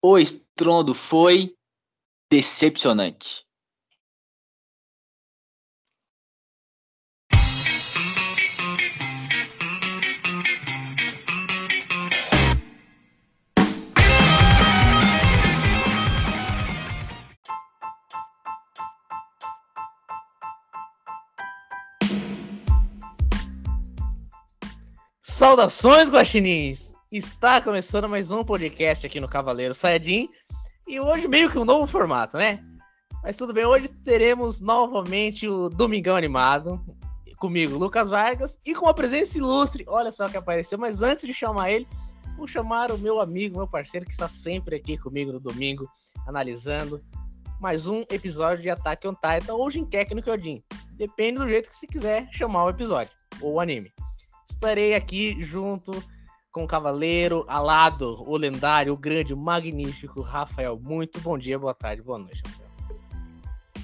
O estrondo foi decepcionante. Saudações, guaxinins! Está começando mais um podcast aqui no Cavaleiro Saiyajin e hoje meio que um novo formato, né? Mas tudo bem, hoje teremos novamente o Domingão Animado, comigo, Lucas Vargas, e com uma presença ilustre, olha só que apareceu, mas antes de chamar ele, vou chamar o meu amigo, meu parceiro que está sempre aqui comigo no domingo, analisando mais um episódio de Attack on Titan ou Jinkek no Kyojin. Depende do jeito que você quiser chamar o episódio ou o anime estarei aqui junto com o cavaleiro alado, o lendário, o grande, o magnífico Rafael. Muito bom dia, boa tarde, boa noite, Rafael.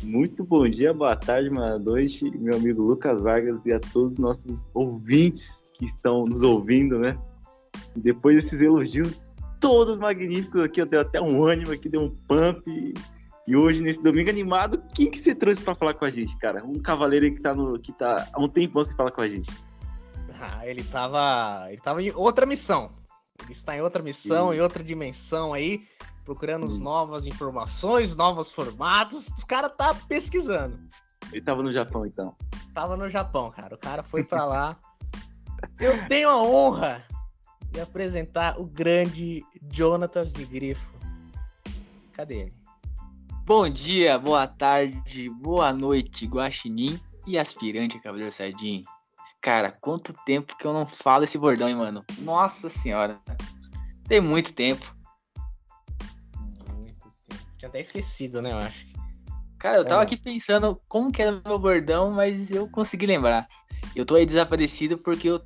Muito bom dia, boa tarde, boa noite, meu amigo Lucas Vargas e a todos os nossos ouvintes que estão nos ouvindo, né? E depois desses elogios todos magníficos aqui, eu dei até um ânimo aqui, deu um pump. E hoje, nesse domingo animado, quem que você trouxe para falar com a gente, cara? Um cavaleiro que tá, no, que tá há um tempão sem falar com a gente. Ah, ele tava. Ele tava em outra missão. Ele está em outra missão, Sim. em outra dimensão aí, procurando Sim. novas informações, novos formatos. Os cara tá pesquisando. Ele tava no Japão, então. Tava no Japão, cara. O cara foi para lá. Eu tenho a honra de apresentar o grande Jonatas de Grifo. Cadê ele? Bom dia, boa tarde, boa noite, Guaxinim e aspirante a Cavaleiro Sardinha. Cara, quanto tempo que eu não falo esse bordão, hein, mano? Nossa senhora. Tem muito tempo. Muito tempo. Tinha até esquecido, né, eu acho. Cara, eu tava é. aqui pensando como que era o meu bordão, mas eu consegui lembrar. Eu tô aí desaparecido porque eu.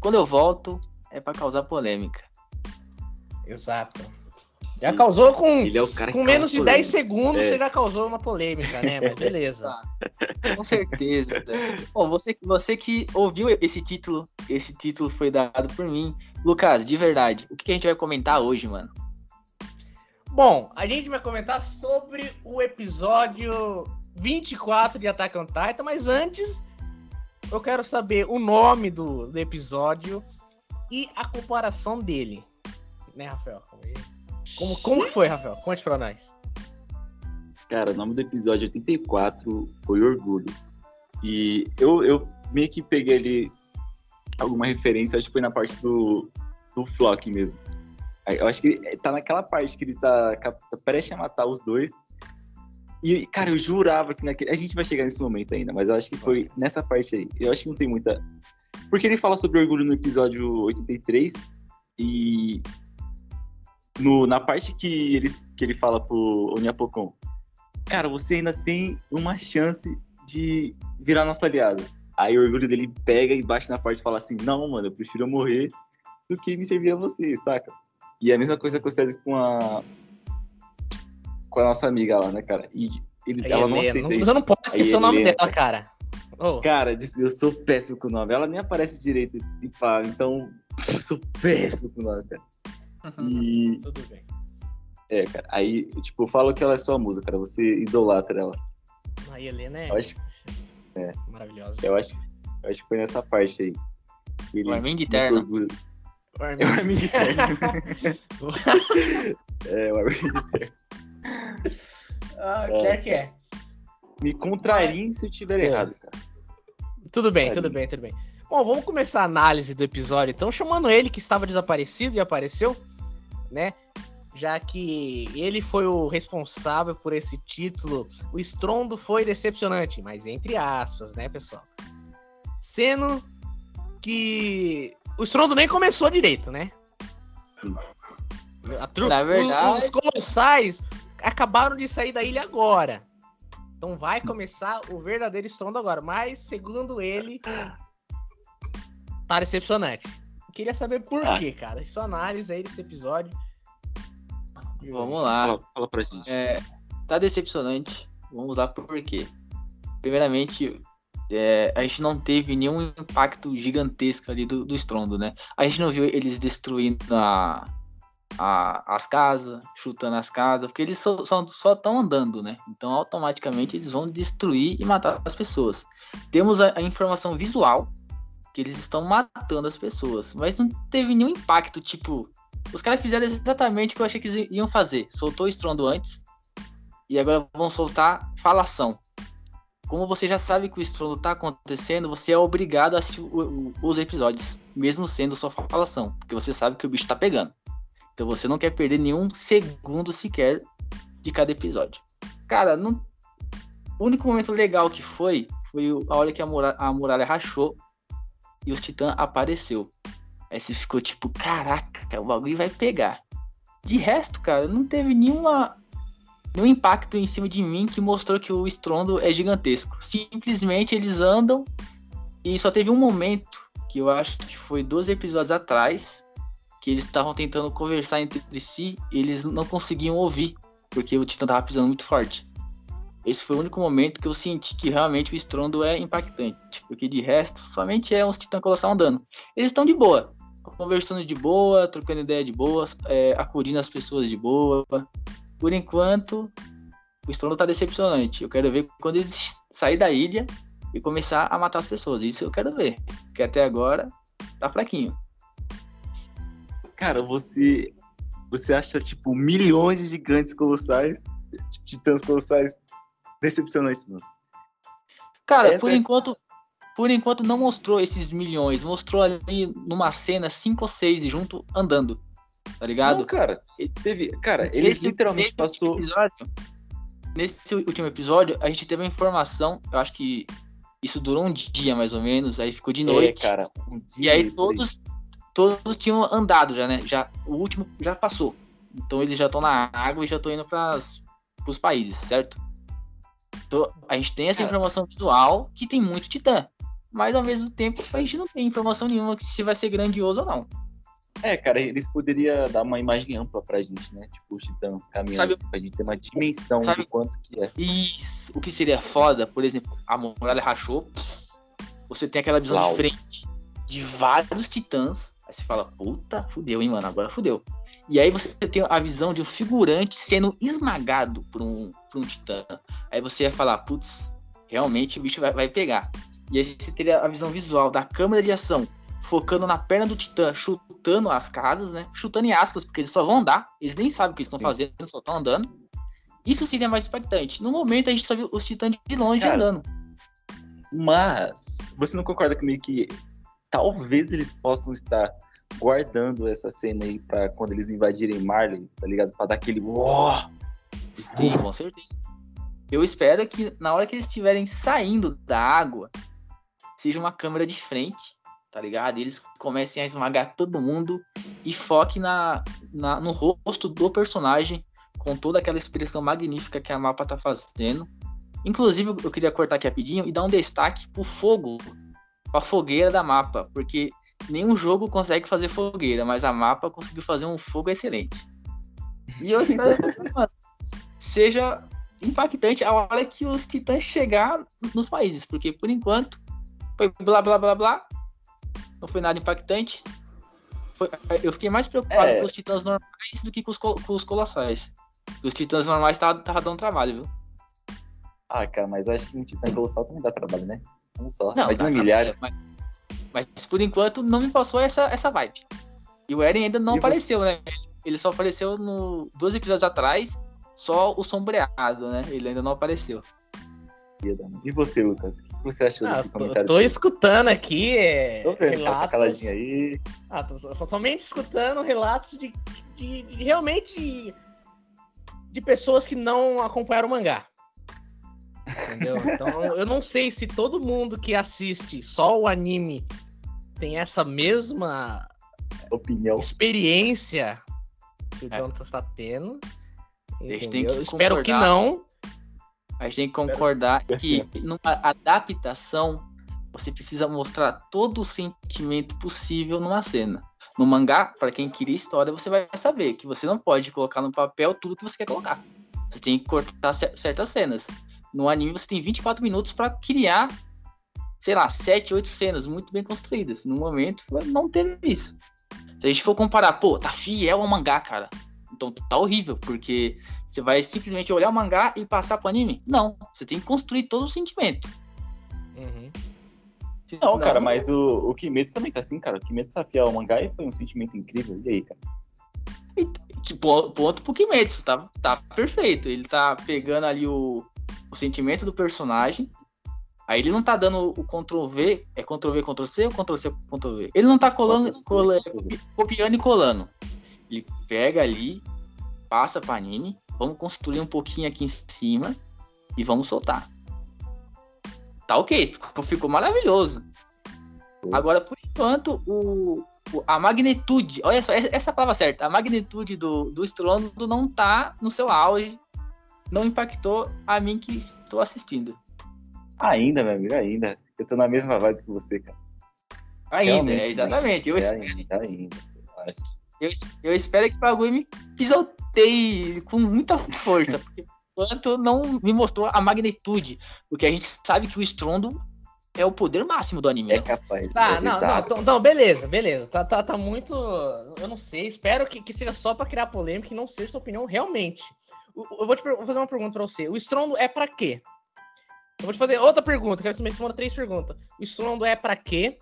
Quando eu volto, é para causar polêmica. Exato. Já causou com, é com menos de 10 segundos, é. você já causou uma polêmica, né? Mas beleza. com certeza. Bom, você, você que ouviu esse título, esse título foi dado por mim. Lucas, de verdade, o que a gente vai comentar hoje, mano? Bom, a gente vai comentar sobre o episódio 24 de Attack on Titan, mas antes eu quero saber o nome do, do episódio e a comparação dele. Né, Rafael? Calma aí. Como, como foi, Rafael? Conte pra nós. Cara, o nome do episódio 84 foi Orgulho. E eu, eu meio que peguei ali alguma referência, acho que foi na parte do, do Flock mesmo. Eu acho que ele tá naquela parte que ele tá, tá prestes a matar os dois. E, cara, eu jurava que naquele. A gente vai chegar nesse momento ainda, mas eu acho que foi nessa parte aí. Eu acho que não tem muita. Porque ele fala sobre orgulho no episódio 83. E no, na parte que ele, que ele fala pro Onyapokon, cara, você ainda tem uma chance de virar nosso aliado. Aí o orgulho dele pega e bate na parte e fala assim, não, mano, eu prefiro morrer do que me servir a você, saca? E a mesma coisa acontece com a com a nossa amiga lá, né, cara? E ele, ela não aceita. Não, eu não posso esquecer o nome dela, cara. Oh. Cara, eu sou péssimo com o nome. Ela nem aparece direito e fala, então eu sou péssimo com o nome, cara. E... Tudo bem. É, cara. Aí, tipo, eu falo que ela é sua musa, cara. Você idolatra ela. A Helena é. Eu acho... é. Maravilhosa. Eu acho, eu acho que foi nessa parte aí. Eles, o Armin de Terno. O Armin de Terno. é, o Armin de Terno. Ah, é, que é. Me contrariem se eu estiver errado, cara. Tudo bem, tudo bem, tudo bem. Bom, vamos começar a análise do episódio. Então, chamando ele que estava desaparecido e apareceu né? Já que ele foi o responsável por esse título, o estrondo foi decepcionante, mas entre aspas, né, pessoal? Sendo que o estrondo nem começou direito, né? Tru... Na verdade... Os, os colossais acabaram de sair da ilha agora. Então vai começar o verdadeiro estrondo agora. Mas, segundo ele, tá decepcionante. Queria saber por ah. quê, cara. Sua análise aí desse episódio. Vamos lá. Fala, fala pra gente. É, tá decepcionante. Vamos lá por quê. Primeiramente, é, a gente não teve nenhum impacto gigantesco ali do, do estrondo, né? A gente não viu eles destruindo a, a, as casas, chutando as casas, porque eles só estão só, só andando, né? Então automaticamente eles vão destruir e matar as pessoas. Temos a, a, informação visual que eles estão matando as pessoas, mas não teve nenhum impacto, tipo, os caras fizeram exatamente o que eu achei que eles iam fazer. Soltou o estrondo antes e agora vão soltar falação. Como você já sabe que o estrondo tá acontecendo, você é obrigado a assistir o, o, os episódios, mesmo sendo só falação, porque você sabe que o bicho tá pegando. Então você não quer perder nenhum segundo sequer de cada episódio. Cara, não... o único momento legal que foi foi a hora que a muralha, a muralha rachou e os titãs apareceu. Aí você ficou tipo, caraca, o bagulho vai pegar. De resto, cara, não teve nenhuma nenhum impacto em cima de mim que mostrou que o estrondo é gigantesco. Simplesmente eles andam e só teve um momento que eu acho que foi 12 episódios atrás que eles estavam tentando conversar entre si e eles não conseguiam ouvir, porque o Titã tava pisando muito forte. Esse foi o único momento que eu senti que realmente o estrondo é impactante, porque de resto, somente é uns Titã Colossal andando. Eles estão de boa, conversando de boa, trocando ideia de boa, é, acudindo as pessoas de boa. Por enquanto, o estrondo tá decepcionante. Eu quero ver quando eles sair da ilha e começar a matar as pessoas. Isso eu quero ver, porque até agora tá fraquinho. Cara, você você acha tipo milhões de gigantes colossais, tipo, titãs colossais decepcionantes, mano. Cara, Essa por é... enquanto por enquanto não mostrou esses milhões, mostrou ali numa cena cinco ou seis junto andando. Tá ligado? Não, cara, teve, cara, eles nesse, literalmente nesse passou episódio, Nesse último episódio, a gente teve uma informação, eu acho que isso durou um dia mais ou menos, aí ficou de é, noite. É, cara, um dia. E aí todos todos tinham andado já, né? Já, o último já passou. Então eles já estão na água e já estão indo para os países, certo? Então, a gente tem essa informação visual que tem muito titã. Mas ao mesmo tempo a gente não tem informação nenhuma que se vai ser grandioso ou não. É, cara, eles poderiam dar uma imagem ampla pra gente, né? Tipo, os titãs caminhando sabe, assim, pra gente ter uma dimensão sabe, do quanto que é. Isso. O que seria foda, por exemplo, a muralha rachou. Você tem aquela visão de frente de vários titãs Aí você fala, puta, fudeu, hein, mano, agora fudeu. E aí você tem a visão de um figurante sendo esmagado por um, por um titã. Aí você ia falar, putz, realmente o bicho vai, vai pegar. E aí você teria a visão visual da câmera de ação focando na perna do titã, chutando as casas, né? Chutando em aspas, porque eles só vão andar, eles nem sabem o que eles estão fazendo, só estão andando. Isso seria mais impactante. No momento a gente só viu os titãs de longe Cara, andando. Mas, você não concorda comigo que talvez eles possam estar guardando essa cena aí pra quando eles invadirem Marley, tá ligado? Pra dar aquele. Sim, com certeza. Eu espero que na hora que eles estiverem saindo da água, seja uma câmera de frente, tá ligado? Eles comecem a esmagar todo mundo e foque na, na, no rosto do personagem com toda aquela expressão magnífica que a mapa tá fazendo. Inclusive, eu queria cortar aqui rapidinho e dar um destaque pro fogo a fogueira da mapa, porque nenhum jogo consegue fazer fogueira, mas a mapa conseguiu fazer um fogo excelente. E eu espero que seja impactante a hora que os titãs chegar nos países, porque por enquanto foi blá blá blá blá, não foi nada impactante. Foi, eu fiquei mais preocupado é. com os titãs normais do que com os, com os colossais. Os titãs normais estavam dando trabalho, viu? Ah, cara, mas acho que um titã colossal também dá trabalho, né? Só. Não, mas não milhares. Mas, mas, por enquanto não me passou essa, essa vibe. E o Eren ainda não e apareceu, você... né? Ele só apareceu no dois episódios atrás, só o sombreado, né? Ele ainda não apareceu. E você, Lucas? O que você achou ah, desse comentário? Tô, tô escutando aqui. É, tô vendo, relatos... caladinho aí. Ah, tô somente escutando relatos de, de, de realmente de, de pessoas que não acompanharam o mangá. Entendeu? Então eu não sei se todo mundo que assiste só o anime tem essa mesma opinião, experiência que o é. Jonathan está tendo. Eu espero que não. A gente tem que concordar que numa adaptação você precisa mostrar todo o sentimento possível numa cena. No mangá, para quem queria história, você vai saber que você não pode colocar no papel tudo que você quer colocar. Você tem que cortar certas cenas. No anime você tem 24 minutos para criar, sei lá, 7, 8 cenas muito bem construídas. No momento não teve isso. Se a gente for comparar, pô, tá fiel ao mangá, cara. Então tá horrível, porque você vai simplesmente olhar o mangá e passar pro anime? Não, você tem que construir todo o sentimento. Uhum. Não, cara, mas o, o Kimetsu também tá assim, cara. O Kimetsu tá fiel ao mangá e foi um sentimento incrível. E aí, cara? Que po- ponto pro Kimetsu, tá, tá perfeito. Ele tá pegando ali o, o sentimento do personagem. Aí ele não tá dando o Ctrl V, é Ctrl V, Ctrl C ou Ctrl C, Ctrl V? Ele não tá colando, Ctrl C, cola- Ctrl V. copiando e colando. Ele pega ali, passa pra anime, vamos construir um pouquinho aqui em cima e vamos soltar. Tá ok, ficou, ficou maravilhoso. Agora, por enquanto, o, a magnitude, olha só, essa essa é a palavra certa, a magnitude do, do estrondo não tá no seu auge, não impactou a mim que estou assistindo. Ainda, meu amigo, ainda. Eu tô na mesma vibe que você, cara. Ainda, é, exatamente. Eu, É es- ainda, ainda. eu eu, es- eu espero que o bagulho me pisoteie com muita força, porque por enquanto não me mostrou a magnitude, porque a gente sabe que o estrondo é o poder máximo do anime. É né? capaz. Tá, é não, não, exato. então, não, beleza, beleza. Tá, tá, tá muito. Eu não sei, espero que, que seja só pra criar polêmica e não seja sua opinião realmente. Eu vou te vou fazer uma pergunta pra você. O estrondo é pra quê? Eu vou te fazer outra pergunta, quero que você me responda três perguntas. O estrondo é pra quê?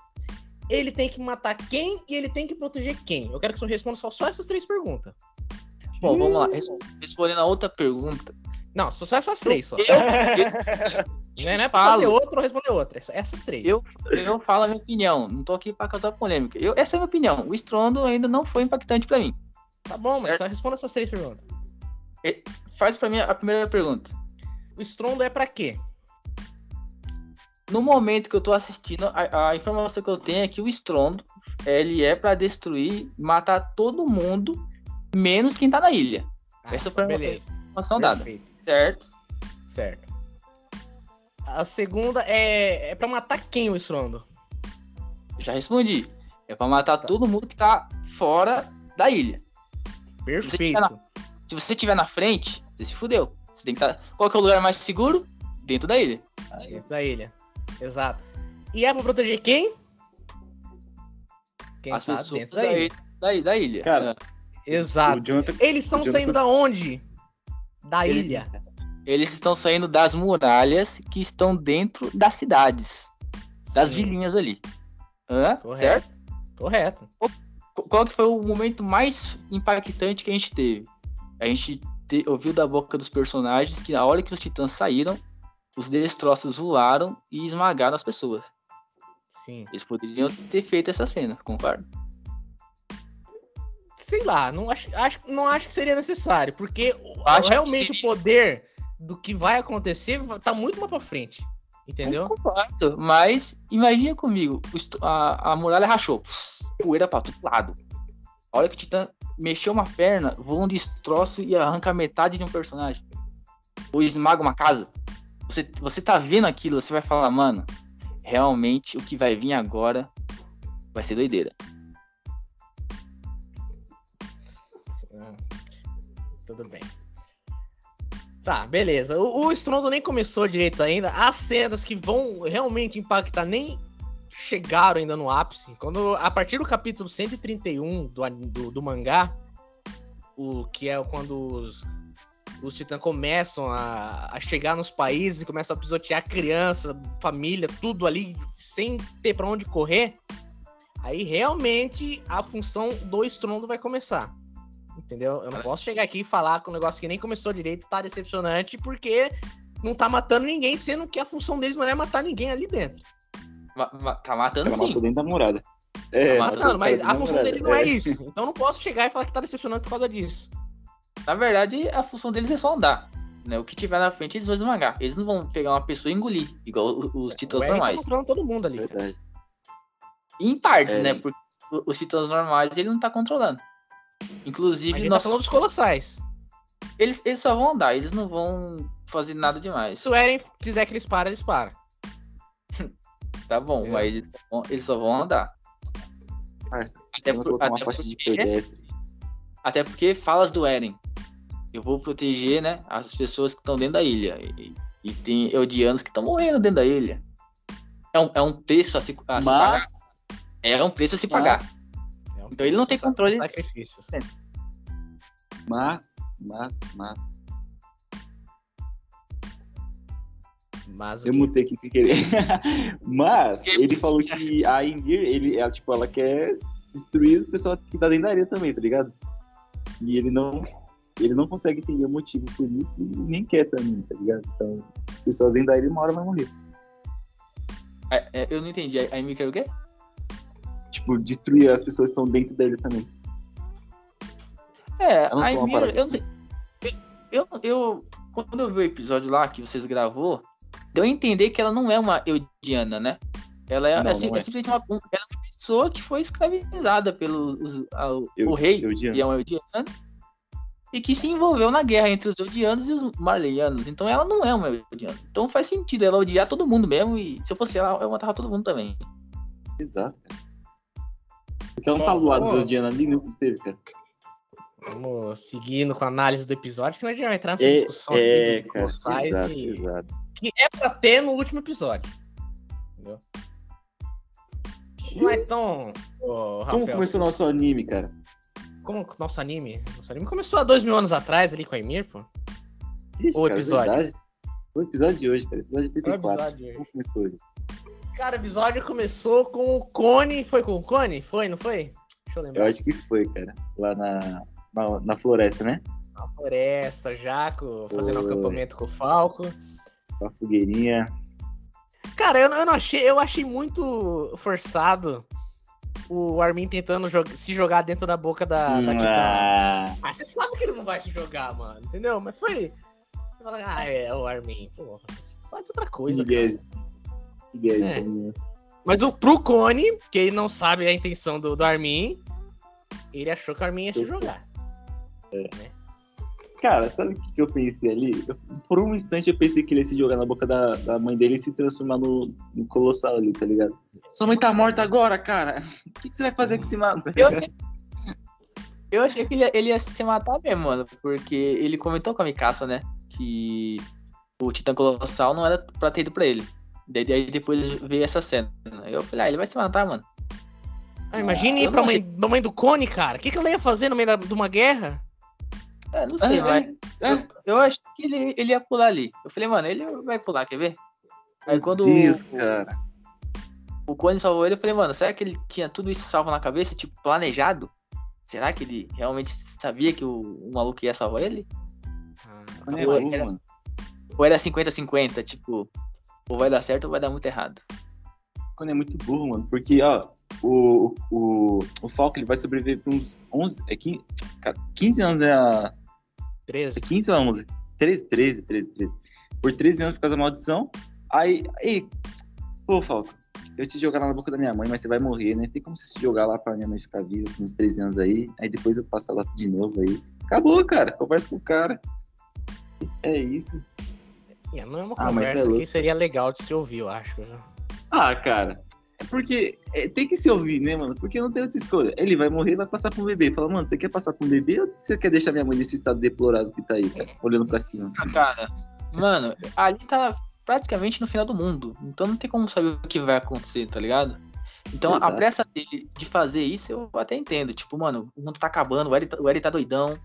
Ele tem que matar quem e ele tem que proteger quem? Eu quero que você me responda só, só essas três perguntas. Bom, vamos lá. Res- Respondendo a outra pergunta. Não, só, só essas três só. Eu, Não é, não é pra falo. fazer outra ou responder outra. é Essas três. Eu- eu falo a minha opinião, não tô aqui pra causar polêmica. Eu, essa é a minha opinião. O estrondo ainda não foi impactante pra mim. Tá bom, mas Certo. só responda essas três perguntas. Faz pra mim a primeira pergunta. O estrondo é pra quê? No momento que eu tô assistindo, a, a informação que eu tenho é que o estrondo ele é pra destruir, matar todo mundo, menos quem tá na ilha. Ah, Essa foi a. Informação dada, certo? Certo. A segunda é, é pra matar quem o estrondo? Já respondi. É pra matar Tá. todo mundo que tá fora da ilha. Perfeito. Se você estiver na frente, você se fudeu. Você tem que estar. Qual que é o lugar mais seguro? Dentro da ilha. Dentro da ilha. Exato. E é pra proteger quem? Quem As tá pessoas dentro da da ilha. ilha. Da, da ilha. Cara, Exato. O Jonathan, Eles estão Jonathan saindo da onde? Da Eles- ilha. Eles estão saindo das muralhas que estão dentro das cidades. Das Sim, vilinhas ali. Hã? Correto. Certo? Correto. Qu- Qual que foi o momento mais impactante que a gente teve? A gente te- ouviu da boca dos personagens que na hora que os titãs saíram, os destroços voaram e esmagaram as pessoas. Sim. Eles poderiam ter feito essa cena, concordo? Sei lá, não acho, acho, não acho que seria necessário, porque Acho realmente o poder do que vai acontecer tá muito mais pra frente. Entendeu? Concordo, mas imagina comigo, a, a muralha rachou, poeira pra todo lado. A hora que o Titã mexeu uma perna, voa um destroço e arranca metade de um personagem. Ou esmaga uma casa. Você, você tá vendo aquilo, você vai falar, mano, realmente o que vai vir agora vai ser doideira. Ah, Tudo bem. Tá, beleza. O, o Strondo nem começou direito ainda. As cenas que vão realmente impactar nem chegaram ainda no ápice. Quando a partir do capítulo 131 do, do, do mangá, o que é quando os, os titãs começam a, a chegar nos países e começam a pisotear criança, família, tudo ali sem ter pra onde correr. Aí realmente a função do estrondo vai começar. Entendeu? Eu não posso chegar aqui e falar com um negócio que nem começou direito, tá decepcionante, porque não tá matando ninguém, sendo que a função deles não é matar ninguém ali dentro. Ma- ma- tá matando ela sim. matou dentro da muralha. É, Tá matou Matando, mas a função deles não é isso. Então eu não posso chegar e falar que tá decepcionante por causa disso. Na verdade, a função deles é só andar. Né? O que tiver na frente, eles vão esmagar. Eles não vão pegar uma pessoa e engolir, igual os O titãs Eren tá normais. controlando todo mundo ali. Verdade. Em partes, É. né? Porque os titãs normais ele não tá controlando. Inclusive, nós- tá falando dos colossais. eles, eles só vão andar, eles não vão fazer nada demais. Se o Eren quiser que eles parem, eles param. Tá bom, É. mas eles só, vão, eles só vão andar. Parça, Até, por- até porque, pedestre. até porque falas do Eren. Eu vou proteger, né, as pessoas que estão dentro da ilha. E, e tem Eldianos que estão morrendo dentro da ilha. É um, é um preço a se, a se pagar. Mas, É um preço a se pagar. mas É um Então ele não tem controle. Sacrifícios. Mas, mas, mas. Mas Eu mutei aqui sem querer. mas ele falou que a Indir, ele, ela, tipo, ela quer destruir o pessoal que tá dentro da areia também, tá ligado? E ele não. Ele não consegue entender o motivo por isso e nem quer também, tá ligado? Então, as pessoas dentro da areia uma hora vai morrer. É, é, eu não entendi. A Amy quer o quê? Tipo, destruir as pessoas que estão dentro dele também. É, a Amy, eu, sei- eu, eu, quando eu vi o episódio lá que vocês gravou, deu a entender que ela não é uma Eudiana, né? Ela é, Não, é não é é. simplesmente uma, um- ela é uma pessoa que foi escravizada pelo os- a- o Eu- rei, Eudiano. que é um Eudiano, e que se envolveu na guerra entre os Eudianos e os Marleyanos. Então ela não é uma Eudiana. Então faz sentido ela odiar todo mundo mesmo, e se eu fosse ela, eu matava todo mundo também. Exato, cara. Porque ela não tá do lado dos Odiana ali, nunca esteve, cara. Vamos seguindo com a análise do episódio, senão a gente vai entrar nessa É, discussão é aqui do cara, exato, e- exato. Que é pra ter no último episódio. Entendeu? Vamos lá então, ô, Como começou o nosso anime, cara? Como nosso anime? Nosso anime começou há dois mil anos atrás ali com a Emir, pô. Ixi, O cara, episódio. verdade. O episódio de hoje, cara. Episódio O 84. episódio. Como começou hoje? Cara, o episódio começou com o Cone. Foi com o Cone? Foi, não foi? Deixa eu Eu lembrar. acho que foi, cara. Lá na, na, na floresta, né? Na floresta, Jaco, fazendo Foi. acampamento com o Falco. Com a fogueirinha. Cara, eu, não- eu não achei, eu achei muito forçado o Armin tentando joga- se jogar dentro da boca da, da Kitana. Ah, Ah, você sabe que ele não vai se jogar, mano, entendeu? Mas foi. Você fala, ah, é o Armin, porra. Faz outra coisa. Miguel. Miguel. Mas o pro Cone, que ele não sabe a intenção do, do Armin, ele achou que o Armin ia se jogar. Cara, sabe o que, que eu pensei ali? Eu- por um instante eu pensei que ele ia se jogar na boca da, da mãe dele e se transformar no, no colossal ali, tá ligado? Sua mãe tá morta agora, cara. O que, que você vai fazer com esse mato? Eu, eu achei que ele, ia- ele ia se matar mesmo, mano. Porque ele comentou com a Mikasa, né? Que o Titã Colossal não era pra ter ido pra ele. Daí, depois veio essa cena. Eu falei, ah, ele vai se matar, mano. Ah, imagina eu ir pra mãe, pra mãe do Cone, cara. O que, que ela ia fazer no meio da- de uma guerra? É, não sei, Ah, é. Eu, eu acho que ele, ele ia pular ali. Eu falei, mano, ele vai pular, quer ver? Aí quando Deus, o, cara. o Cone salvou ele, eu falei, mano, será que ele tinha tudo isso salvo na cabeça, tipo, planejado? Será que ele realmente sabia que o, o maluco ia salvar ele? Mano, é Eu- burro, era-. Ou era 50-50, tipo, ou vai dar certo ou vai dar muito errado. Quando é muito burro, mano. Porque, ó, o, o, o Falco ele vai sobreviver por uns 11, é 15, cara, 15 anos é a. 13. É 15 ou 11? 13, 13, 13, 13. Por 13 anos por causa da maldição. Aí, aí, pô, Falco, eu te jogar lá na boca da minha mãe, mas você vai morrer, né? Tem como você se jogar lá pra minha mãe ficar viva por uns 13 anos aí. Aí depois eu passo lá de novo aí. Acabou, cara. Conversa com o cara. É isso. É, não é uma Ah, é conversa louco. que seria legal de se ouvir, eu acho. né? Ah, cara. É porque é, tem que se ouvir, né, mano? Porque não tem outra escolha. Ele vai morrer e vai passar pra um bebê. Fala, mano, você quer passar pra um bebê ou você quer deixar minha mãe nesse estado deplorável que tá aí, cara? Olhando pra cima. Cara, mano, ali tá praticamente no final do mundo. Então não tem como saber o que vai acontecer, tá ligado? Então a Exato. pressa dele de fazer isso eu até entendo. Tipo, mano, o mundo tá acabando, o Eri tá, o Eri tá doidão.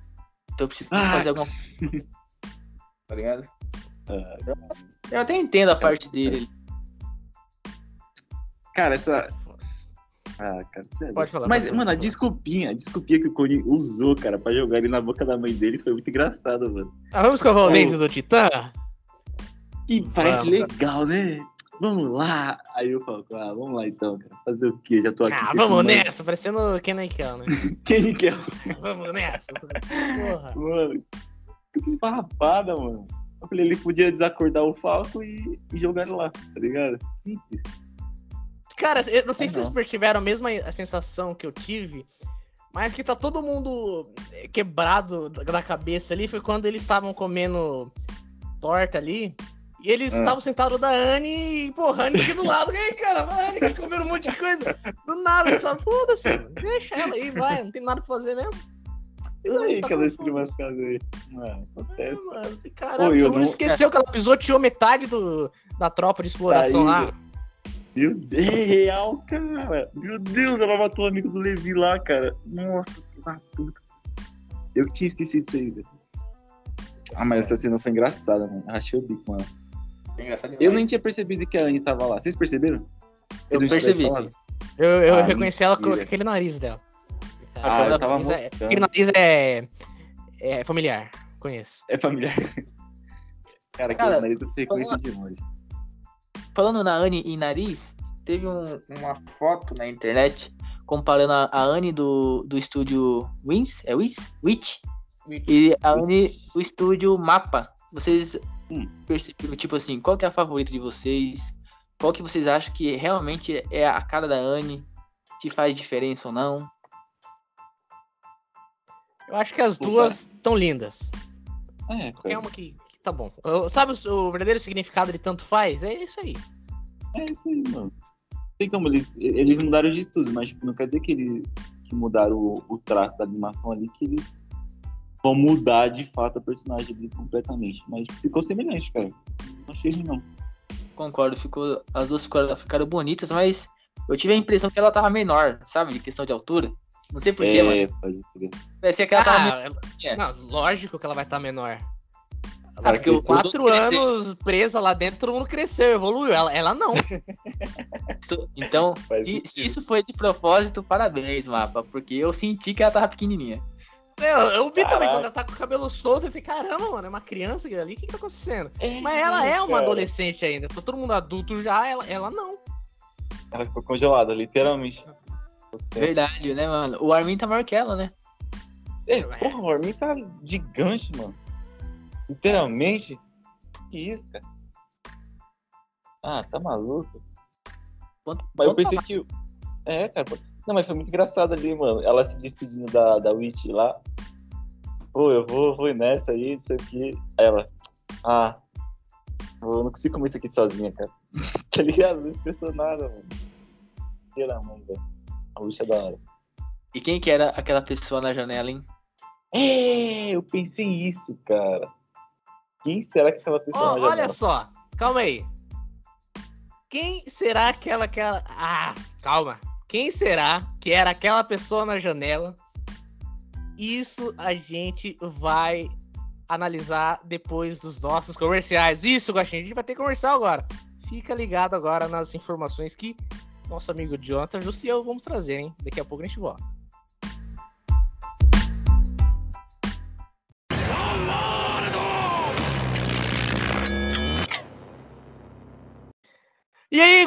Então eu preciso Ah. fazer alguma coisa. tá ligado? Ah, Eu até entendo a parte dele. Cara, essa. Ah, cara, sério. Pode falar, Mas, pode falar, mano, a desculpinha, a desculpinha que o Cone usou, cara, pra jogar ele na boca da mãe dele foi muito engraçado, mano. Ah, vamos escovar o dente do Titã? E parece Vamos. legal, né? Vamos lá. Aí eu falo, ah, vamos lá então, cara. Fazer o quê? Já tô aqui. Ah, com esse vamos mano. nessa, parecendo Kenan e Kel, né? Quem quer? vamos nessa. Porra. Mano, que esfarrapada, mano. Eu falei, ele podia desacordar o Falco e, e jogar ele lá, tá ligado? Simples. Cara, eu não sei Ah, se vocês não. tiveram a mesma sensação que eu tive, mas que tá todo mundo quebrado da cabeça ali. Foi quando eles estavam comendo torta ali. E eles Ah. estavam sentados da Anne e, porra, a Anne aqui do lado. E aí, cara, a Anne aqui comendo um monte de coisa. Do nada, eles falaram, foda-se, mano, deixa ela aí, vai, não tem nada pra fazer mesmo. E aí, Tá aquelas primas casas aí? Ah, É, acontece. mano. Pô, Caralho, eu todo mundo não- esqueceu que ela pisou, tirou metade do, da tropa de exploração Tá lá. Meu Deus, é real, cara. Meu Deus, ela matou o amigo do Levi lá, cara. Nossa, que da puta. Eu tinha esquecido disso aí, velho. Ah, mas essa cena foi engraçada, mano. Rachei o bico, mano. É Eu nem tinha percebido que a Anne tava lá. Vocês perceberam? Eu percebi. Eu, eu Ah, reconheci ela com mentira. aquele nariz dela. Ah, eu tava nariz é- mostrando. Aquele nariz é, é familiar, conheço. É familiar. Cara, Cara, aquele nariz você reconhece de longe. Falando na Anne e nariz, teve um- uma foto na internet comparando a, a Anne do, do estúdio Wins, é Wins? Witch? E a Anne do estúdio Mapa. Vocês Hum. perceberam, tipo assim, qual que é a favorita de vocês? Qual que vocês acham que realmente é a cara da Anne? Se faz diferença ou não? Eu acho que as Puta. duas estão lindas. É, Qualquer uma que tá bom. Eu- sabe o, o verdadeiro significado de tanto faz? É isso aí. É isso aí, mano. Tem como eles. Eles mudaram de tudo, mas tipo, não quer dizer que eles que mudaram o, o traço da animação ali, que eles vão mudar de fato a personagem ali completamente. Mas ficou semelhante, cara. Não achei ruim, não. Concordo, ficou, as duas ficaram, ficaram bonitas, mas eu tive a impressão que ela tava menor, sabe? De questão de altura. Não sei porquê, mano. é, pode crer. Parecia que ela tava Ah, menor. ela- não, lógico que ela vai estar menor. Ah, porque os quatro anos presa lá dentro, todo mundo cresceu, evoluiu. Ela, ela não. Então, Faz se, se isso foi de propósito, parabéns, mapa. Porque eu senti que ela tava pequenininha. Eu, eu vi também quando ela tá com o cabelo solto. Eu falei, caramba, mano, é uma criança ali, o que, que tá acontecendo? É, Mas ela é uma cara. adolescente ainda. Tá todo mundo adulto já, ela, ela não. Ela ficou congelada, literalmente. É. Verdade, né, mano? O Armin tá maior que ela, né? É, porra, o Armin tá gigante, mano. Literalmente. Que isso, cara? Ah, tá maluco. Quanto, Mas eu pensei que. É, cara. Não, mas foi muito engraçado ali, mano. Ela se despedindo da, da Witch lá. Pô, eu vou, vou nessa aí, não sei o que. Ela. Ah. Eu não consigo comer isso aqui sozinha, cara. tá ligado? Não expressou nada, mano. Pela mãe, velho. A Witch é da hora. E quem que era aquela pessoa na janela, hein? É, eu pensei isso, cara. Quem será que aquela na janela? olha só, calma aí. Quem será aquela aquela. Ah, calma. Quem será que era aquela pessoa na janela? Isso a gente vai analisar depois dos nossos comerciais. Isso, Guaxinha, a gente vai ter comercial agora. Fica ligado agora nas informações que nosso amigo Jonathan, Justo e eu vamos trazer, hein? Daqui a pouco a gente volta.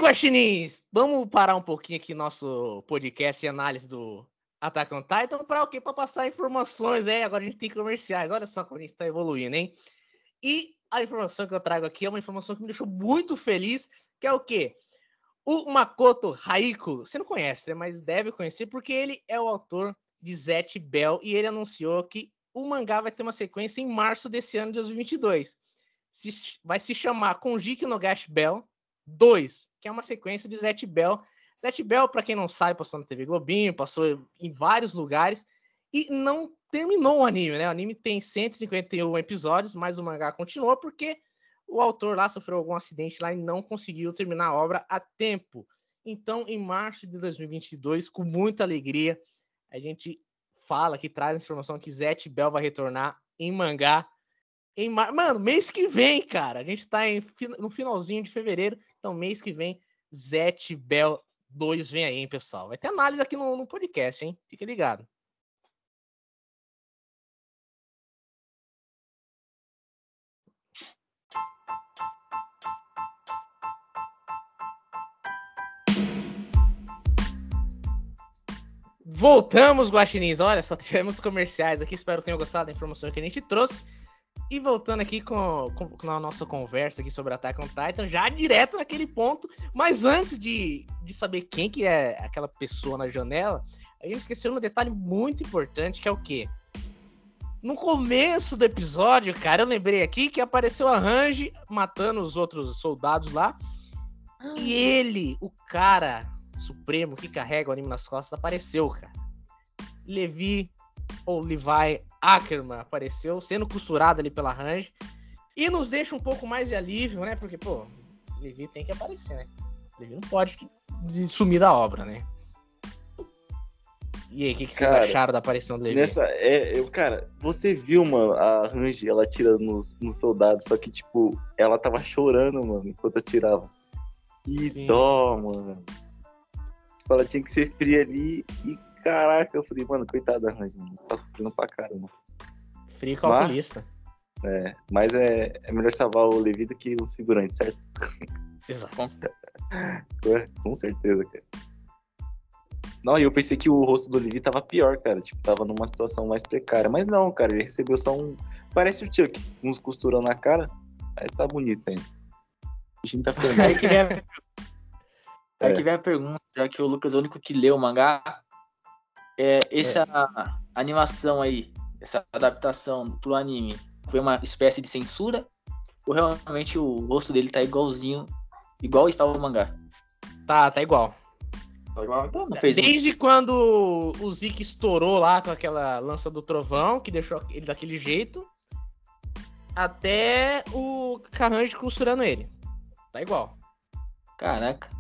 Guaxinins? Vamos parar um pouquinho aqui nosso podcast e análise do Attack on Titan para o quê? Para passar informações, é, agora a gente tem comerciais. Olha só como a gente está evoluindo, hein? E a informação que eu trago aqui é uma informação que me deixou muito feliz, que é o quê? O Makoto Haiko, você não conhece, né? Mas deve conhecer porque ele é o autor de Zet Bell e ele anunciou que o mangá vai ter uma sequência em março desse ano de 2022. Se- vai se chamar Konjiki no Gash Bell 2, que é uma sequência de Zet Bell. Zet Bell, para quem não sabe, passou na TV Globinho, passou em vários lugares e não terminou o anime, né? O anime tem 151 episódios, mas o mangá continuou porque o autor lá sofreu algum acidente lá e não conseguiu terminar a obra a tempo. Então, em março de 2022, com muita alegria, a gente fala que traz a informação que Zet Bell vai retornar em mangá em mar... Mano, mês que vem, cara. A gente tá em, no finalzinho de fevereiro. Então, mês que vem, Zet Bell 2 vem aí, hein, pessoal. Vai ter análise aqui no, no podcast, hein? Fica ligado. Voltamos, Guaxinins. Olha, só tivemos comerciais aqui. Espero que tenham gostado da informação que a gente trouxe. E voltando aqui com, com, com a nossa conversa aqui sobre Attack on Titan, já direto naquele ponto. Mas antes de, de saber quem que é aquela pessoa na janela, a gente esqueceu um detalhe muito importante, que é o quê? No começo do episódio, cara, eu lembrei aqui que apareceu a Range matando os outros soldados lá. E ele, o cara supremo que carrega o anime nas costas, apareceu, cara. Levi ou Levi Ackerman apareceu, sendo costurado ali pela Range. E nos deixa um pouco mais de alívio, né? Porque, pô, Levi tem que aparecer, né? Levi não pode sumir da obra, né? E aí, o que, que vocês Cara, acharam da aparição do Levi? Nessa, é, eu, cara, você viu, mano, a Range, ela atirando nos, nos soldados, só que, tipo, ela tava chorando, mano, enquanto atirava. Que Sim. dó, mano. Ela tinha que ser fria ali e, caraca, eu falei, mano, coitada da Range, mano, tá sofrendo pra caramba. Frio calculista. Mas, é, mas é, é melhor salvar o Levi do que os figurantes, certo? Exato. Com certeza, cara. Não, e eu pensei que o rosto do Levi tava pior, cara. Tipo, tava numa situação mais precária. Mas não, cara, ele recebeu só um. Parece o Chuck, uns costurando na cara. Aí tá bonito ainda. O bichinho tá ficando Aí que vem a, É. que vem a pergunta, já que o Lucas é o único que leu o mangá. É, essa animação aí, essa adaptação pro anime, foi uma espécie de censura? Ou realmente o rosto dele tá igualzinho, igual estava no mangá? Tá, tá igual. Então não fez isso. Desde quando o Zeke estourou lá com aquela lança do trovão, que deixou ele daquele jeito, até o Carrange costurando ele. Tá igual. Caraca.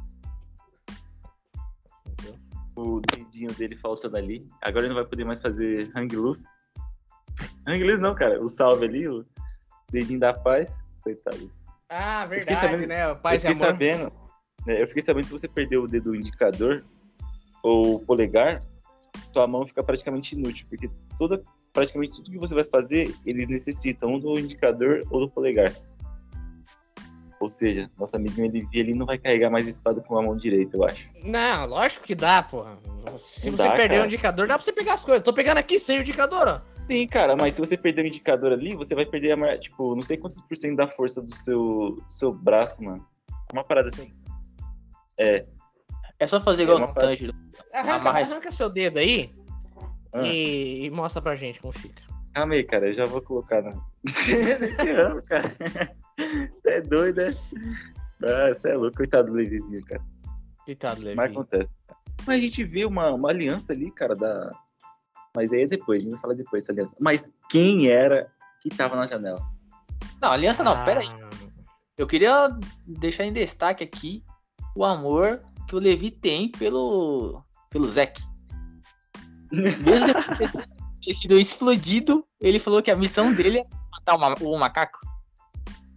O dedinho dele faltando ali. Agora ele não vai poder mais fazer hang loose. hang loose não, cara. O salve ali, o dedinho da paz. Coitado. Ah, verdade, sabendo- né? O Eu Paz e fiquei amor. sabendo. né, eu fiquei sabendo se você perder o dedo indicador ou o polegar, sua mão fica praticamente inútil, porque toda, praticamente tudo que você vai fazer, eles necessitam ou do indicador ou do polegar. Ou seja, nosso amiguinho ele, ele não vai carregar mais espada com a mão direita, eu acho. Não, lógico que dá, porra. Se Não você dá, perder cara. o indicador, dá pra você pegar as coisas. Tô pegando aqui sem o indicador, ó. Sim, cara, mas se você perder o indicador ali, você vai perder a maior, tipo, não sei quantos por cento da força do seu, seu braço, mano. Uma parada assim. É. É só fazer igual É no par- Tanjiro. Arranca, Amarra arranca seu dedo aí Ah. e, e mostra pra gente como fica. Calma aí, cara, eu já vou colocar na. Amo, cara. Você é doido, né? Ah, você é louco, coitado do Levizinho, cara. Coitado, Levi. Mas acontece. Mas a gente vê uma, uma aliança ali, cara, da. Mas aí é depois, a gente vai falar depois essa aliança. Mas quem era que tava na janela? Não, aliança não, Ah, pera aí. Eu queria deixar em destaque aqui o amor que o Levi tem pelo, pelo Zack. Mesmo depois de ter sido explodido, ele falou que a missão dele é matar o, ma- o macaco.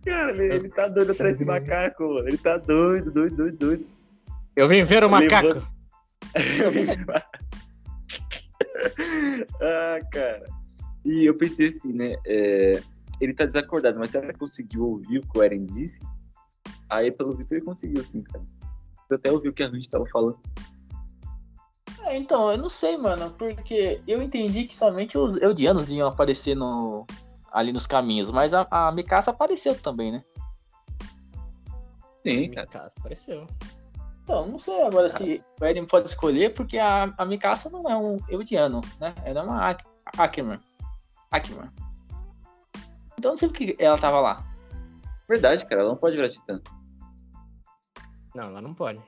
Cara, ele, ele tá doido atrás desse macaco, mano. Ele tá doido, doido, doido, doido. Eu vim ver o macaco. Ah, cara. E eu pensei assim, né? é, ele tá desacordado, mas será que conseguiu ouvir o que o Eren disse? Aí, pelo visto, ele conseguiu sim, cara. Eu até ouvi o que a gente tava falando. É, então, eu não sei, mano, porque eu entendi que somente os Eldianos iam aparecer no, ali nos caminhos, mas a, a Mikasa apareceu também, né? Sim, cara. Mikasa apareceu. Então, não sei agora se o Eren pode escolher, porque a, a Mikasa não é um Eldiano, né? Ela é uma Ak- Ackerman. Ackerman. Então não sei por que ela tava lá. Verdade, cara. Ela não pode virar titã. Não, ela não pode.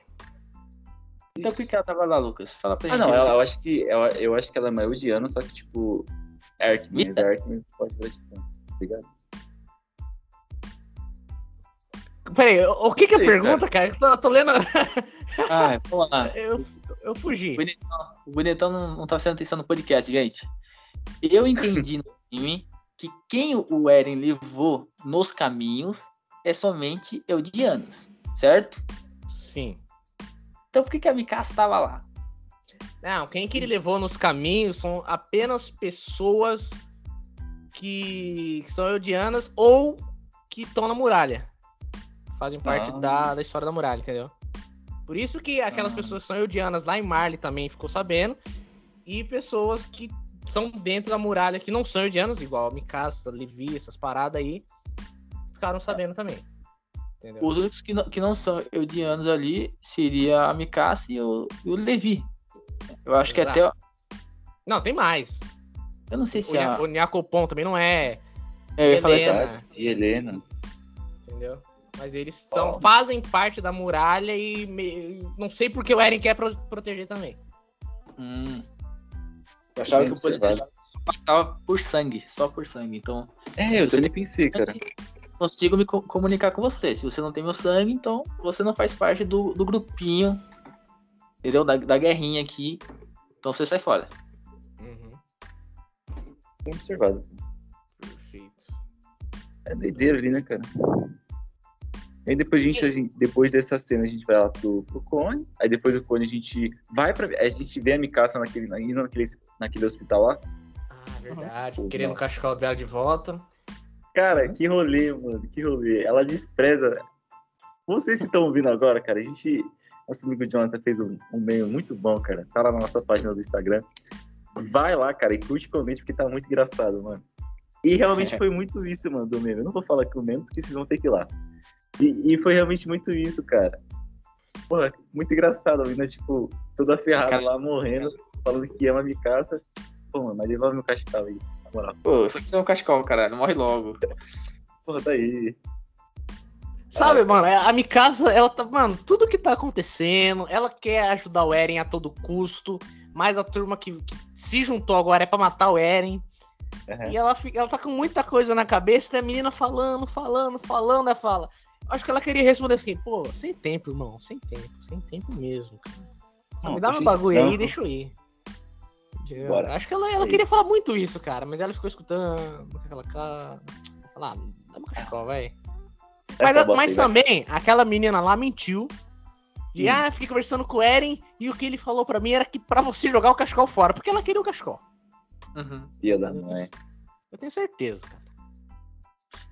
Então por que ela tava lá, Lucas? Fala pra Ah, gente. não. aí, Ela, eu, acho que, eu, eu acho que ela é uma Eldiana, só que, tipo, Arkman. Mas Mista? a Arkman não pode virar titã. Tá? Peraí, o que que é a pergunta, cara? Eu tô, tô lendo. Ah, vamos lá. eu, eu fugi. O Benetão, o não, não tá prestando atenção no podcast, gente. Eu entendi no anime que quem o Eren levou nos caminhos é somente Eldianos, certo? Sim. Então por que, que a Mikasa tava lá? Não, quem que ele levou nos caminhos são apenas pessoas que, que são eldianas ou que estão na muralha. Fazem parte Ah. da, da história da muralha, entendeu? Por isso que aquelas Ah. pessoas que são eldianas lá em Marley também ficou sabendo. E pessoas que são dentro da muralha que não são eldianas, igual Mikasa, Levi, essas paradas aí, ficaram sabendo também. Entendeu? Os únicos que não, que não são Eldianos ali seria a Mikasa e o, e o Levi. Eu acho que Exato. até. Não, tem mais. Eu não sei O, se a. Nya- o Nyakopon também não é, É, eu ia falar assim, Helena. E Helena. entendeu? Mas eles são, fazem parte da muralha e me- não sei porque o Eren quer pro- proteger também. hum, eu achava Bem que o poder só passava por sangue, só por sangue. Então, É, eu também pensei, cara. consigo me co- comunicar com você. Se você não tem meu sangue, então você não faz parte do, do grupinho, entendeu? Da, da guerrinha aqui. Então você sai fora. Uhum, Bem observado. perfeito. É doideira ali, né, cara? Aí depois, a gente, a gente- depois dessa cena a gente vai lá pro, pro clone. Aí depois do clone a gente vai pra. A gente vê a Mikasa naquele, naquele, naquele hospital lá. Ah, verdade. Uhum. Querendo o cachecol dela de volta. Cara, que rolê, mano, que rolê. Ela despreza. Vocês que estão ouvindo agora, cara, a gente. Nosso amigo Jonathan fez um, um meme muito bom, cara. Tá lá na nossa página do Instagram. Vai lá, cara, e curte e comente, porque tá muito engraçado, mano. E realmente É. foi muito isso, mano, do meme. Eu não vou falar aqui o meme, porque vocês vão ter que ir lá. E, e foi realmente muito isso, cara. Porra, muito engraçado, a menina, tipo, toda ferrada Cara- lá, morrendo, falando que ama a Mikasa. Pô, mano, mas devolve meu cachecol aí, na moral. Pô, só que tem um cachecol, caralho. Morre logo. Porra, tá aí. Sabe, mano, a Mikasa, ela tá. Mano, tudo que tá acontecendo, ela quer ajudar o Eren a todo custo, mas a turma que, que se juntou agora é pra matar o Eren. Uhum. E ela, fica- ela tá com muita coisa na cabeça, e a menina falando, falando, falando, ela fala. Acho que ela queria responder assim, pô, sem tempo, irmão, sem tempo, sem tempo mesmo, cara. Não, me dá meu isso bagulho aí deixa eu ir. Bora. Acho que ela, ela queria falar muito isso, cara, mas ela ficou escutando, com aquela cara. Falar, ah, dá meu cachecol, vai. Mas, mas aí, vai. também, aquela menina lá mentiu. De, Hum. ah, fiquei conversando com o Eren e o que ele falou pra mim era que pra você jogar o cachecol fora, porque ela queria o cachecol. Uhum. Filha da mãe. Eu tenho certeza, cara.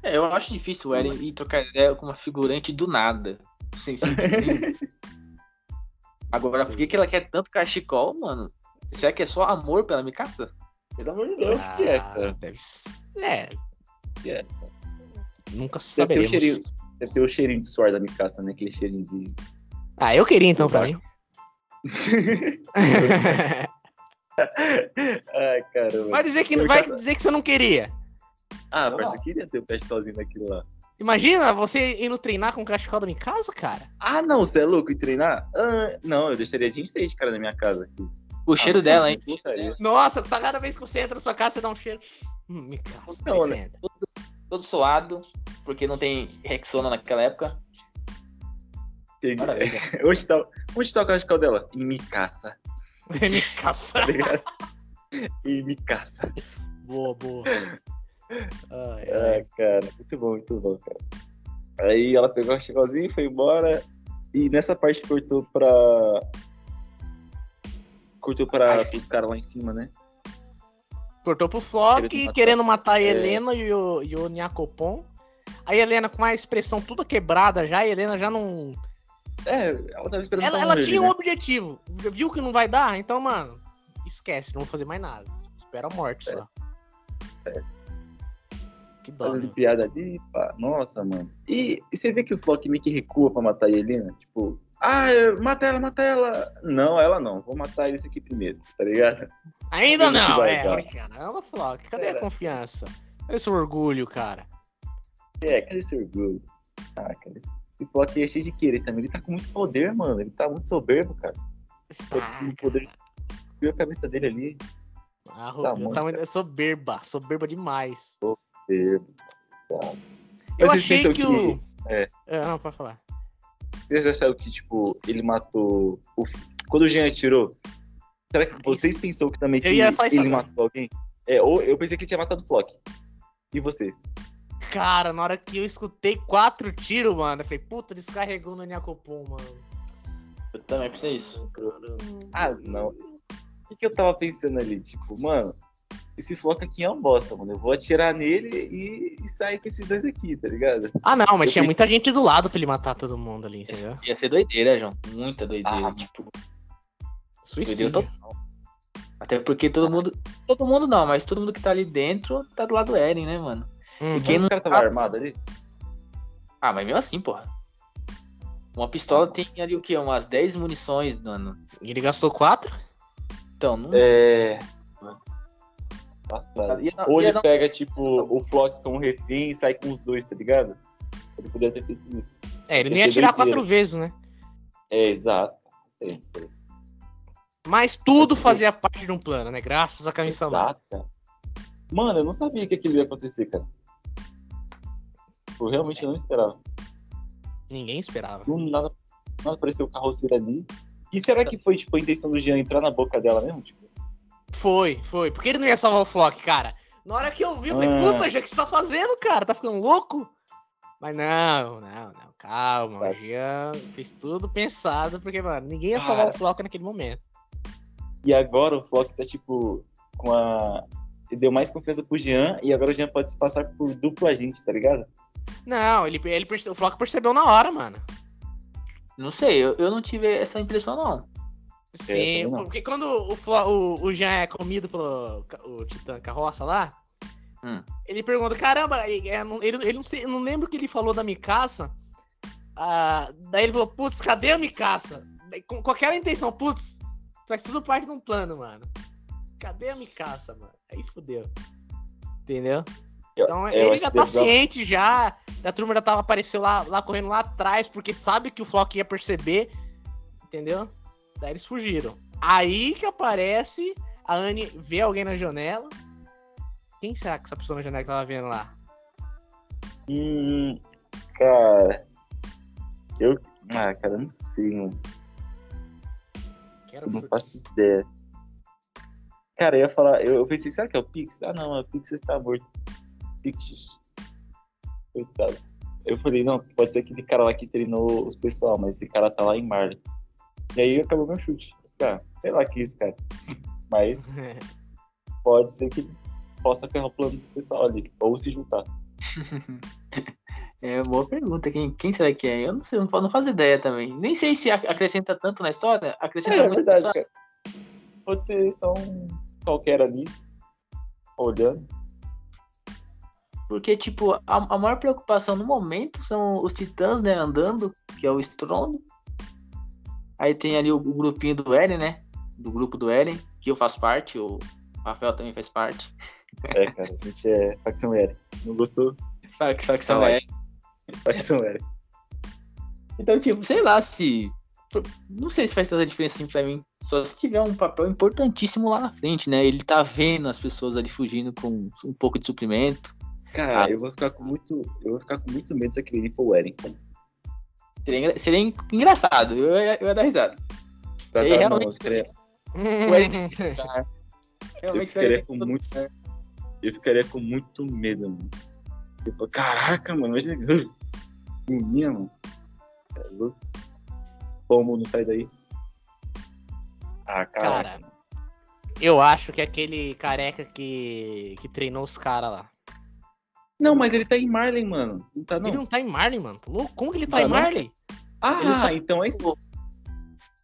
É, eu acho difícil o Eren ir trocar ideia com uma figurante do nada. Sem sentido. Agora, por que, que ela quer tanto cachecol, mano? Será que é só amor pela Mikasa? Pelo amor de Deus, que é, Ah, cara. deve ser. É. Que é. Nunca Deve ter, o saberemos. cheirinho, deve ter o cheirinho de suor da Mikasa, né? Aquele cheirinho de. Ah, eu queria então pra mim. Ai, caramba. vai dizer que vai dizer que você não queria. Ah, parça, eu queria ter o cachecólzinho daquilo lá. Imagina você indo treinar com o cachecol da minha casa, cara. Ah, não, você é louco em treinar? Ah, não, eu deixaria a gente três cara na minha casa aqui. O cheiro dela, hein? Nossa, tá cada vez que você entra na sua casa, você dá um cheiro. Hum, minha casa. Não, aí né? Todo suado, porque não tem Rexona naquela época. Entendi. Maravilha. Onde tá, onde tá o cachecol dela? Em Mikasa, minha casa. tá ligado? em Mikasa. Boa, boa. Ai, ai. Ah, cara, muito bom, muito bom, cara. Aí ela pegou o cachecólzinho, foi embora. E nessa parte cortou pra. Cortou pra os caras lá em cima, né? Cortou pro Flock, Querendo querendo matar. matar, a É. Helena e o, e o Nyakopon. A Helena com a expressão toda quebrada já, a Helena já não. É, ela tava esperando Ela, ela tinha um né? objetivo. Viu que não vai dar? Então, mano, esquece, não vou fazer mais nada. Espera a morte só. Que dó, Fazendo né? piada ali, pá. Nossa, mano. E, e você vê que o Flock meio que recua pra matar a Helena? Tipo, ah, mata ela, mata ela. Não, ela não. Vou matar esse aqui primeiro, tá ligado? Ainda não, vai é. dar. olha, Caramba, Flock, cadê a Será? confiança? Cadê seu orgulho, cara? É, cadê esse orgulho? Ah, cara, esse esse Flock é cheio de querer também. Ele tá com muito poder, mano. Ele tá muito soberbo, cara. Ah, o poder- Viu a cabeça dele ali? Arrogante, muito, tá muito- é soberba, soberba demais. Soberbo. Eu Mas vocês achei pensam que, que- o. é. Não, pode falar. Vocês acharam que, tipo, ele matou. O... Quando o Jean atirou, será que vocês pensou que também que ele agora. matou alguém? É, ou eu pensei que ele tinha matado o Flock. E vocês? Cara, na hora que eu escutei quatro tiros, mano, eu falei, puta, descarregou no Nyakopon, mano. Eu também pensei isso. Ah, não. O que, que eu tava pensando ali? Tipo, mano, esse Flock aqui é um bosta, mano. Eu vou atirar nele e, e sair com esses dois aqui, tá ligado? Ah, não, mas Eu tinha pensei- muita gente do lado pra ele matar todo mundo ali, entendeu? Ia ser doideira, João. Muita doideira. Ah, tipo, Suicídio. total. Até porque todo mundo. Todo mundo não, mas todo mundo que tá ali dentro tá do lado do Eren, né, mano? Uhum. Quem Mas não cara tava tá- armado ali? Ah, mas mesmo assim, porra. Uma pistola tem ali o quê? Umas 10 munições, mano. Ele gastou quatro? Então, não. É. Ia não- Ou ele não- pega, tipo, o Flock como refém e sai com os dois, tá ligado? Ele poderia ter feito isso. É, ele não Ia doideira. quatro vezes, né? É, exato. Sei, sei. Mas tudo fazia parte de um plano, né? Graças a Kami-sama. Exato. Mano, eu não sabia que aquilo ia acontecer, cara. Eu realmente não esperava. Ninguém esperava. Não, nada, nada apareceu o carroceiro ali. E será que foi, tipo, a intenção do Jean entrar na boca dela mesmo? Tipo, Foi, foi. Porque ele não ia salvar o Flock, cara. Na hora que eu vi, eu falei, Ah. puta, já que você tá fazendo, cara? Tá ficando louco? Mas não, não, não. Calma, Tá. o Jean fez tudo pensado, porque, mano, ninguém ia salvar Cara. o Flock naquele momento. E agora o Flock tá, tipo, com a. Ele deu mais confiança pro Jean e agora o Jean pode se passar por dupla agente, tá ligado? Não, ele, ele perce- o Flock percebeu na hora, mano. Não sei, eu, eu não tive essa impressão, não. Sim, porque quando o, Flo- o, o Jean é comido pelo o Titã Carroça lá, Hum. ele pergunta, caramba, ele, é, não- ele, ele não, sei, eu não lembro o que ele falou da Mikasa. Ah, daí ele falou, putz, cadê a Mikasa? Daí, Com, com aquela intenção, putz, faz tudo parte de um plano, mano. Cadê a Mikasa, mano? Aí fudeu. Entendeu? Eu- Então eu ele já tá ciente já. A turma já tava apareceu lá, lá correndo lá atrás, porque sabe que o Flock ia perceber. Entendeu? Daí eles fugiram. Aí que aparece, a Anne vê alguém na janela. Quem será que essa pessoa na janela que tava vendo lá? Hum, cara. Eu. Ah, cara, não sei, mano. Eu não chute. faço ideia. Cara, eu ia falar, eu, eu pensei, será que é o Pix? Ah, não, o Pix está morto. Pix. Coitado. Eu falei, não, pode ser aquele cara lá que treinou os pessoal, mas esse cara tá lá em Marley. E aí acabou meu chute. Cara, sei lá que é isso, cara. Mas pode ser que possa ferrar o plano do pessoal ali, ou se juntar. É boa pergunta. Quem, quem será que é? Eu não sei, não, fa- não faço ideia também. Nem sei se ac- acrescenta tanto na história. Acrescenta É, é verdade, cara. Pode ser só um qualquer ali, olhando. Porque, tipo, a, a maior preocupação no momento são os titãs, né, andando, que é o Strondo. Aí tem ali o, o grupinho do Eren, né? Do grupo do Eren, que eu faço parte, o Rafael também faz parte. É, cara, a gente é facção Eren. Não gostou? Fac- Facção Ah, Eren. Facção Eren. Então, tipo, sei lá se. Não sei se faz tanta diferença assim pra mim. Só se tiver um papel importantíssimo lá na frente, né? Ele tá vendo as pessoas ali fugindo com um pouco de suprimento. Cara, Ah. eu vou ficar com muito. Eu vou ficar com muito medo se aquele for o Eren. Seria, seria en- engraçado, eu ia, eu ia dar risada. Pra E realmente- não, eu ficaria, eu com muito. Eu ficaria com muito medo, mano. Tipo, caraca, mano, imagina. Menina, mano. É louco. Como não sai daí? Ah, cara. Cara, eu acho que é aquele careca que, que treinou os caras lá. Não, mas ele tá em Marley, mano. Não tá, não. Ele não tá em Marley, mano. Tá louco? Como que ele tá Ah, em não? Marley? Ah, Ele só- então é isso.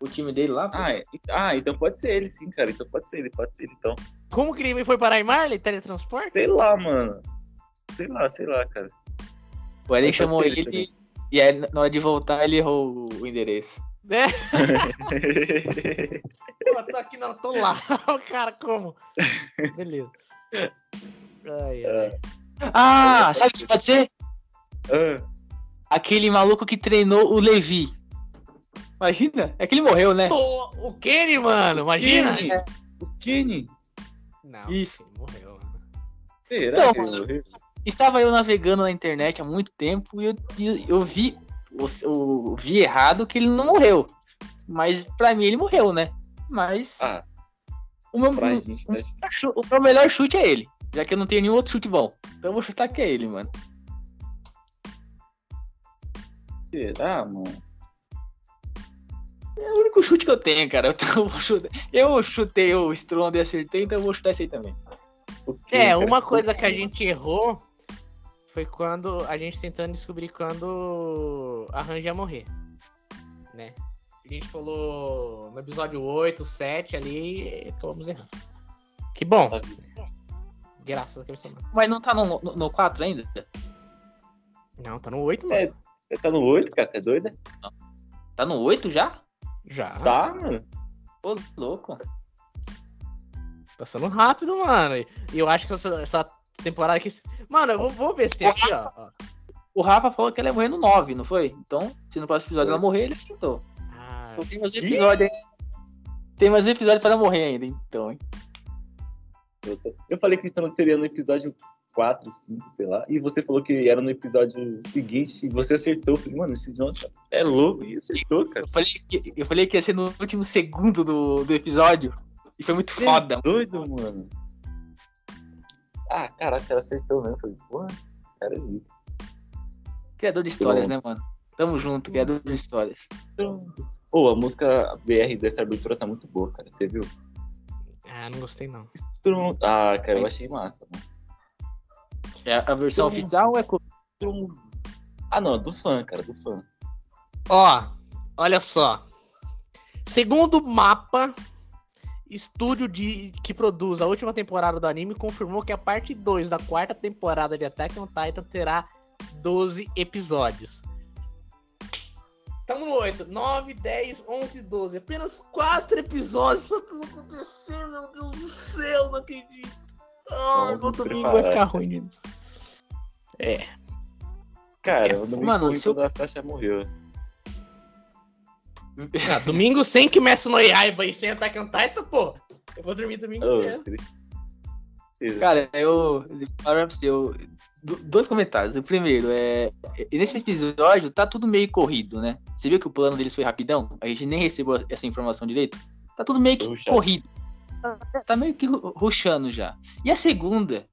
O time dele lá, pô. Ah, é- ah, então pode ser ele, sim, cara. Então pode ser ele, pode ser ele, então. Como que ele foi parar em Marley? Teletransporte? Sei lá, mano. Sei lá, sei lá, cara. o pode chamou ele também. e aí na hora de voltar ele errou o endereço. Né? Pô, tô aqui não, tô lá. O cara, como? Beleza. Ai, ai. Ah, sabe o que pode ser? Ah, Aquele maluco que treinou o Levi. Imagina, é que ele morreu, né? Pô, o Kenny, mano, imagina. Kenny? O Kenny? Não, Isso. ele morreu. Será Então, que ele mano. morreu? Estava eu navegando na internet há muito tempo e eu, eu vi, o, o- vi errado que ele não morreu. Mas pra mim ele morreu, né? Mas Ah, o, meu, gente, né? o meu melhor chute é ele. Já que eu não tenho nenhum outro chute bom. Então eu vou chutar que é ele, mano. Será, mano? É o único chute que eu tenho, cara. Eu, tô- eu chutei, eu chutei o Stronda e acertei, então eu vou chutar esse aí também. É, cara? uma coisa que a gente errou foi quando a gente tentando descobrir quando a Han ia morrer. Né? A gente falou no episódio 8, 7 ali e acabamos errando. Que bom, Tá graças a Deus. não. Mas não tá no, no, no 4 ainda? Não, tá no 8, mano. É. Você tá no 8, cara? Tá doida? Tá no 8 já? Já. Tá, mano. Pô, louco. Passando rápido, mano. E eu acho que essa, essa temporada aqui. Mano, eu vou, vou ver se tem aqui, ó. ó. O Rafa falou que ela ia morrer no 9, não foi? Então, se no próximo episódio ela morrer, ele acertou. Ah, Então tem mais episódio aí. Tem mais episódio pra ela morrer ainda, então, hein? Eu, falei que isso não seria no episódio 4, 5, sei lá. E você falou que era no episódio seguinte e você acertou. Eu falei, mano, esse Jonathan é louco e acertou, cara. Eu falei, que, eu falei que ia ser no último segundo do, do episódio. E foi muito É foda. doido, mano. Ah, caraca, ela acertou mesmo. Eu falei, porra, cara é zica. Criador de histórias, Bom. né, mano? Tamo junto, criador de histórias. Pô, a música BR dessa abertura tá muito boa, cara. Você viu? Ah, não gostei não. Ah, cara, eu achei massa, mano. É a versão oficial ou é co- Trum. Ah, não, do fã, cara, do fã. Ó, olha só. Segundo o mapa, estúdio de, que produz a última temporada do anime confirmou que a parte 2 da quarta temporada de Attack on Titan terá 12 episódios. Tamo no 8, 9, 10, 11, 12. Apenas 4 episódios pra tudo acontecer, meu Deus do céu, não acredito. Ah, Vamos no nos domingo vai ficar ruim. de- Cara, o domingo Mano, se eu- da Sasha morreu. Ah, domingo sem Kimetsu no Yaiba e sem Attack on Titan, pô. Eu vou dormir domingo Oh, inteiro. Cara, eu. Para você, eu. do- Dois comentários. O primeiro é. Nesse episódio tá tudo meio corrido, né? Você viu que o plano deles foi rapidão? A gente nem recebeu essa informação direito. Tá tudo meio que Rushado. corrido. Tá, tá meio que ru- rushando já. E a segunda,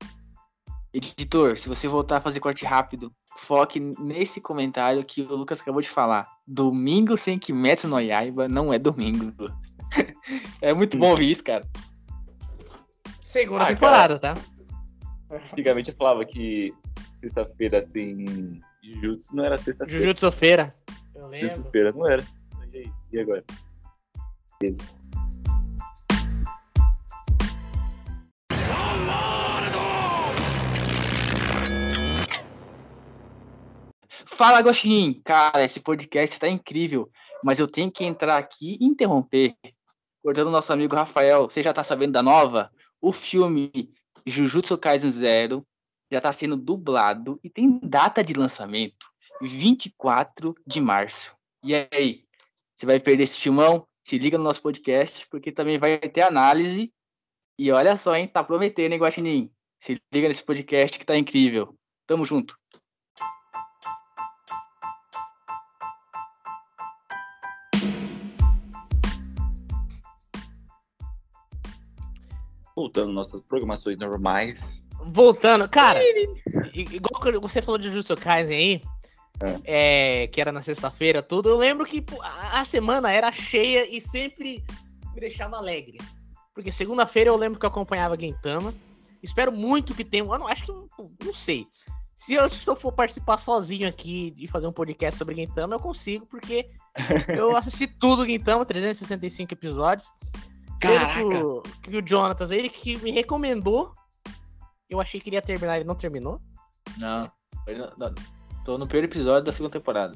editor, se você voltar a fazer corte rápido, foque nesse comentário que o Lucas acabou de falar. Domingo sem Kimetsu no Yaiba não é domingo. é muito bom ouvir isso, cara. Segunda Ah, temporada, tá? Antigamente eu falava que sexta-feira sem Jujutsu não era sexta-feira. Jujutsu Feira. Eu lembro. Sexta-feira não era. E aí? E agora? Fala, Gostin! Cara, esse podcast tá incrível, mas eu tenho que entrar aqui e interromper. Cortando nosso amigo Rafael, você já tá sabendo da nova? O filme Jujutsu Kaisen Zero já tá sendo dublado e tem data de lançamento, 24 de março. E aí, você vai perder esse filmão? Se liga no nosso podcast, porque também vai ter análise. E olha só, hein? Tá prometendo, hein, Guaxinim? Se liga nesse podcast que tá incrível. Tamo junto. Voltando nossas programações normais. Voltando, cara, igual você falou de Jujutsu Kaisen aí, É. é, que era na sexta-feira, tudo, eu lembro que a semana era cheia e sempre me deixava alegre. Porque segunda-feira eu lembro que eu acompanhava Gintama. Espero muito que tenha. Eu não acho que. não sei. Se eu, se eu for participar sozinho aqui e fazer um podcast sobre Gintama, eu consigo, porque eu assisti tudo Gintama, 365 episódios. Sendo Que o, que o Jonatas, ele que me recomendou. Eu achei que ele ia terminar, ele não terminou. Não, ele não- não. tô no primeiro episódio da segunda temporada.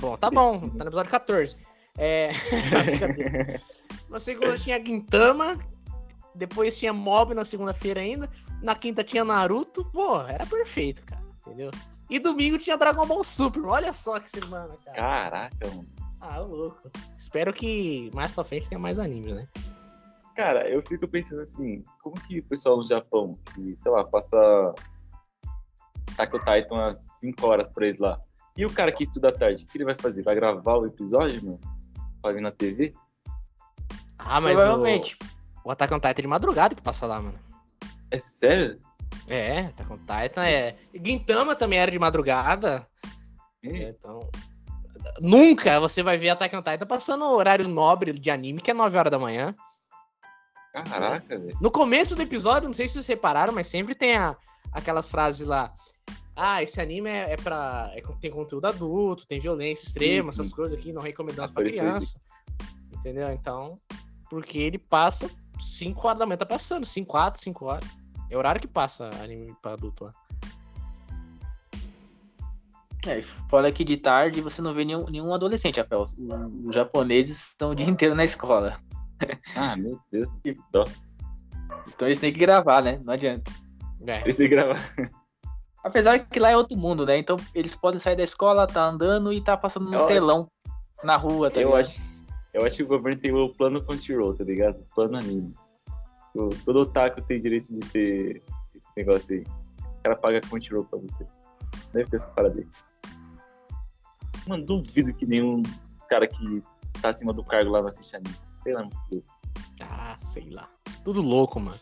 Bom, tá bom, tá no episódio 14. É. na segunda tinha Gintama, depois tinha Mob na segunda-feira ainda, na quinta tinha Naruto, pô, era perfeito, cara, entendeu? E domingo tinha Dragon Ball Super, olha só que semana, cara. Caraca, mano. Ah, louco. Espero que mais pra frente tenha mais animes, né? Cara, eu fico pensando assim, como que o pessoal no Japão, que, sei lá, passa Attack on Titan às 5 horas pra eles lá. E o cara que estuda à tarde, o que ele vai fazer? Vai gravar o episódio, mano? Pra ver na TV? Ah, mas Provavelmente. o, o Attack on Titan é de madrugada que passa lá, mano. É sério? É, Attack on Titan é... Gintama também era de madrugada, É, então. Nunca você vai ver Attack on Titan passando no horário nobre de anime, que é 9 horas da manhã. Caraca, velho. No começo do episódio, não sei se vocês repararam, mas sempre tem a- aquelas frases lá. Ah, esse anime é, é pra. é- tem conteúdo adulto, tem violência extrema, Sim, sim. essas coisas aqui, não recomendamos pra criança. Entendeu? Então, porque ele passa 5 horas da manhã, tá passando, 5, 4, 5 horas. É o horário que passa anime pra adulto lá. É, e fora que de tarde você não vê nenhum, nenhum adolescente, Rafael. Os, os japoneses estão o dia inteiro na escola. Ah, meu Deus. Que dó. Então eles têm que gravar, né? Não adianta. É. Eles têm que gravar. Apesar que lá é outro mundo, né? Então eles podem sair da escola, tá andando e tá passando no Eu acho- telão na rua, tá Eu ligado? acho, eu acho que o governo tem o plano Crunchyroll, tá ligado? Plano anime. O- todo otaku tem direito de ter esse negócio aí. O cara paga Crunchyroll pra você. Deve ter essa parada aí. Mano, duvido que nenhum dos caras que tá acima do cargo lá não assiste anime. De Deus. Ah, sei lá. Tudo louco, mano.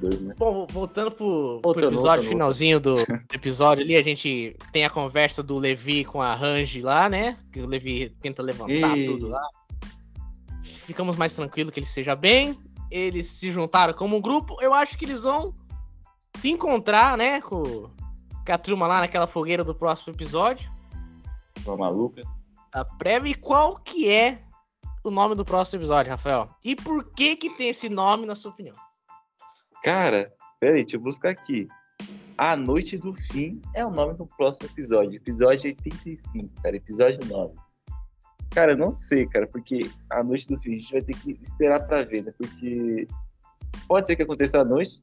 doido, né? Bom, voltando pro, pro Voltando, episódio voltando, finalzinho do episódio ali, a gente tem a conversa do Levi com a Range lá, né? Que o Levi tenta levantar Ei. tudo lá. Ficamos mais tranquilos que ele esteja bem. Eles se juntaram como um grupo. Eu acho que eles vão se encontrar, né? Com, com a turma lá naquela fogueira do próximo episódio. Uma maluca. A prévia. E qual que é o nome do próximo episódio, Rafael? E por que que tem esse nome, na sua opinião? Cara, peraí, deixa eu buscar aqui. A Noite do Fim é o nome do próximo episódio. Episódio 85, cara. Episódio 9. Cara, eu não sei, cara, porque a Noite do Fim a gente vai ter que esperar pra ver, né? Porque pode ser que aconteça à noite.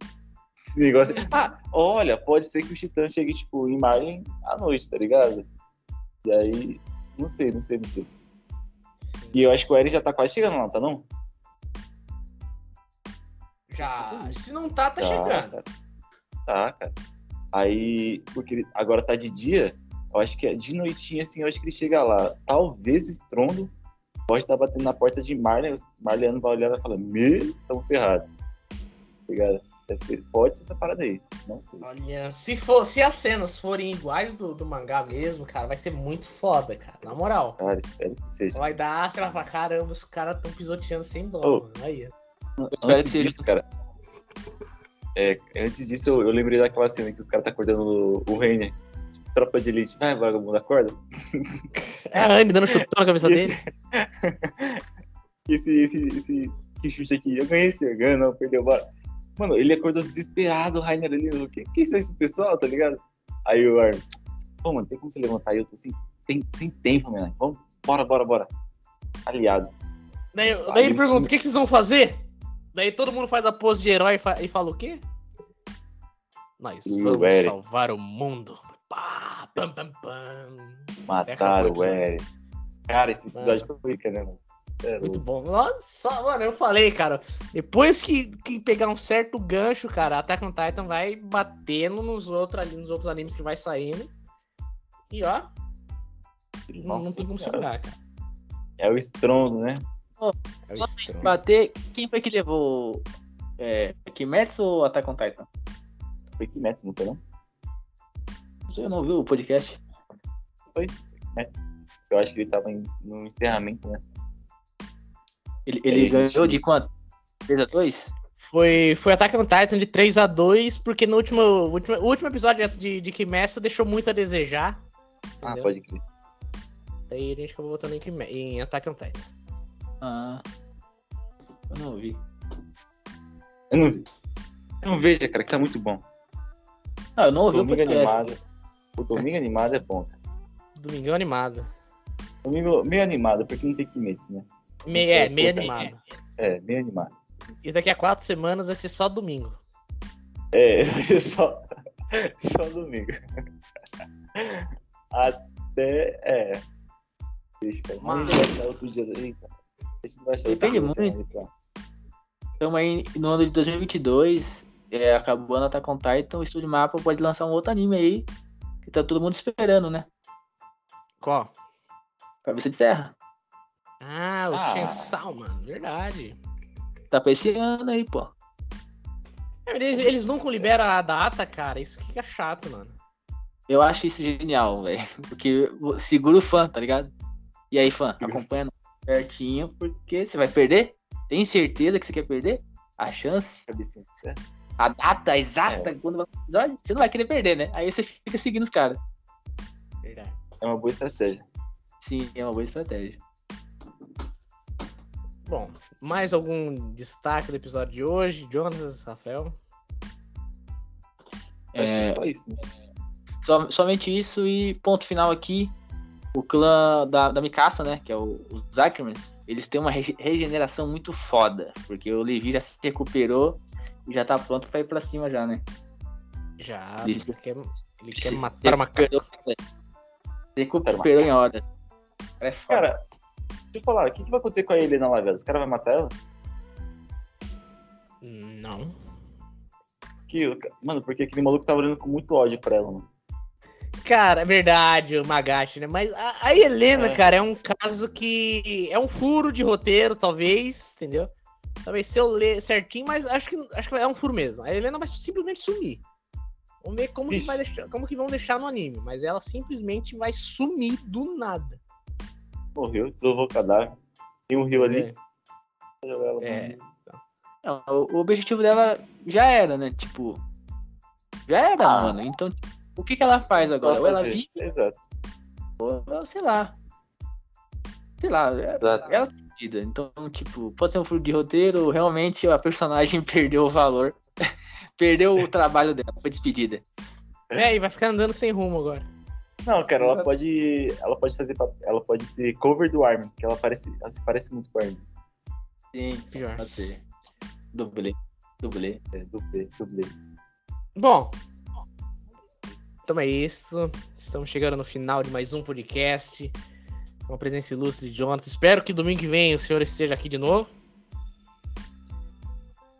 Esse negócio. Ah, olha, pode ser que o Titã chegue, tipo, em Marlin à noite, tá ligado? E aí, não sei, não sei, não sei. E eu acho que o Eren já tá quase chegando lá, tá não? Já. Se não tá, tá, Tá, chegando. cara. Tá, cara. Aí, porque ele- agora tá de dia, eu acho que é de noitinha, assim, eu acho que ele chega lá. Talvez o estrondo pode estar batendo na porta de Marley, Marliano vai olhar e vai falar, me, tamo ferrado. Tá ligado? Deve ser, pode ser essa parada aí, não sei. Olha, se, for, se as cenas forem iguais do, do mangá mesmo, cara, vai ser muito foda, cara. Na moral. Cara, espero que seja. Vai dar, sei lá, pra caramba, os caras tão pisoteando sem dó, mano. Aí. Eu Antes disso, cara, é, antes disso eu, eu lembrei daquela cena que os caras tá acordando o, o Reiner. Tipo, tropa de elite. Vai, vagabundo, acorda. É a Anne dando chutão na cabeça dele. esse, esse, esse que chute aqui, eu ganhei esse ganho, não, perdeu, bora. Mano, ele acordou desesperado, o Rainer ali, o que, que são esses pessoal, tá ligado? Aí o Arno, pô, mano, tem como você levantar? aí? eu tô sem, sem, sem tempo, mano. Vamos, bora, bora, bora. Aliado. Daí, daí ele ele pergunta: o que, que vocês vão fazer? Daí todo mundo faz a pose de herói e, fa- e fala o quê? Nós vamos salvar o mundo. Pá, pam, pam, pam. Mataram o episódio. Eren. Cara, esse episódio foi rica, né, mano? É Muito bom. Nossa, mano, eu falei, cara. Depois que, que pegar um certo gancho, cara, Attack on Titan vai batendo nos outros ali, nos outros animes que vai saindo. E ó, não, não Nossa tem como segurar, cara. É o estrondo, né? É o que bater. Quem foi que levou? É, Kimetsu ou Attack on Titan? Foi Kimetsu, não foi não? Você não viu o podcast? Kimetsu. Eu acho que ele tava em- no encerramento, né? Ele, ele gente. ganhou de quanto? 3 a 2 Foi, foi Attack on Titan de 3 a 2 porque no último, último, o último episódio de, de Kimetsu deixou muito a desejar. Ah, Entendeu? pode crer. Aí a gente acabou botando em, Kime- em Attack on Titan. Ah. Eu não vi. Eu não, eu não vejo, cara, que tá muito bom. Não, eu não ouvi o Domingo podcast. animado. O domingo animado é bom, cara. Domingão animado. Domingo meio animado, porque não tem Kimetsu, né? Me, Isso é, meio animado. É, meio animado. E daqui a quatro semanas vai ser só domingo. É, vai ser só, só domingo. Até. É. Deixa, cara. Mas a gente vai achar outro dia. Eita. A achar outro Depende muito. Estamos aí no ano de 2022. É, acabando Attack on Titan. O Estúdio Mapa pode lançar um outro anime aí. Que tá todo mundo esperando, né? Qual? Cabeça de Serra. Ah, o Ah. Shensal, mano. Verdade. Tá pra esse ano aí, pô. É, Eles, eles nunca liberam a data, cara. Isso fica chato, mano. Eu acho isso genial, velho. Porque segura o fã, tá ligado? E aí, fã, acompanha pertinho, porque você vai perder? Tem certeza que você quer perder? A chance. É. a data exata quando vai o episódio, você não vai querer perder, né? Aí você fica seguindo os caras. Verdade. É uma boa estratégia. Sim, é uma boa estratégia. Bom, mais algum destaque do episódio de hoje? Jonas, Rafael? Eu Acho que É, é só isso, né? Som- somente isso e ponto final aqui. O clã da, da Mikasa, né? Que é o, os Ackermans, eles têm uma rege- regeneração muito foda. Porque o Levi já se recuperou e já tá pronto pra ir pra cima já, né? Já. Isso. Ele quer, ele quer Se- matar uma cara. recuperou, se recuperou em horas. É foda. Cara, falar, o que, que vai acontecer com a Helena lá, velho? Os caras vão matar ela? Não. Que, mano, porque aquele maluco tava olhando com muito ódio pra ela, mano. Cara, é verdade, o Magashi, né? Mas a, a Helena, É. cara, é um caso que é um furo de roteiro, talvez, entendeu? Talvez se eu ler certinho, mas acho que, acho que é um furo mesmo. A Helena vai simplesmente sumir. Vamos ver como que, vai deixar, como que vão deixar no anime. Mas ela simplesmente vai sumir do nada. Morreu, desovou o cadáver. Tem um rio ali. É. É. Não, o, objetivo dela já era, né? Tipo. Já era, Ah. mano. Então, o que, que ela faz agora? Ou ela vive, Exato. ou, ou sei lá. Sei lá. é- Exato. Ela tá perdida. Então, tipo, pode ser um furo de roteiro, ou realmente a personagem perdeu o valor. perdeu o trabalho dela, foi despedida. É, e vai ficar andando sem rumo agora. Não, cara, ela pode. Ela pode fazer. Ela pode ser cover do Armin, que ela parece. Ela se parece muito com o Armin. Sim, Pior. pode ser. Dublê. Dublê. É, dublê, dublê. Bom, então é isso. Estamos chegando no final de mais um podcast. Com a presença ilustre de Jonathan. Espero que domingo que vem o senhor esteja aqui de novo.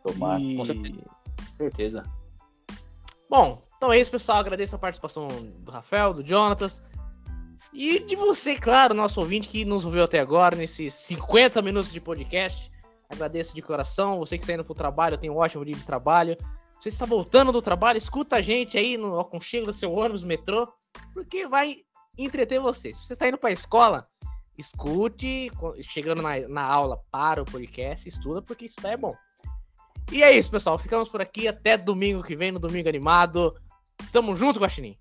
Tomar. E- com certeza. Com certeza. Bom, então é isso, pessoal. Agradeço a participação do Rafael, do Jonatas. E de você, claro, nosso ouvinte que nos ouviu até agora, nesses 50 minutos de podcast. Agradeço de coração. Você que está indo pro trabalho, tem um ótimo dia de trabalho. Você está voltando do trabalho, escuta a gente aí no aconchego do seu ônibus, metrô, porque vai entreter você. Se você está indo para a escola, escute. Chegando na, na aula, para o podcast, estuda, porque isso daí é bom. E é isso, pessoal. Ficamos por aqui. Até domingo que vem, no Domingo Animado. Tamo junto, Guaxinim.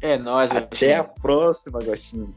É nóis, Até a próxima, Gostinho.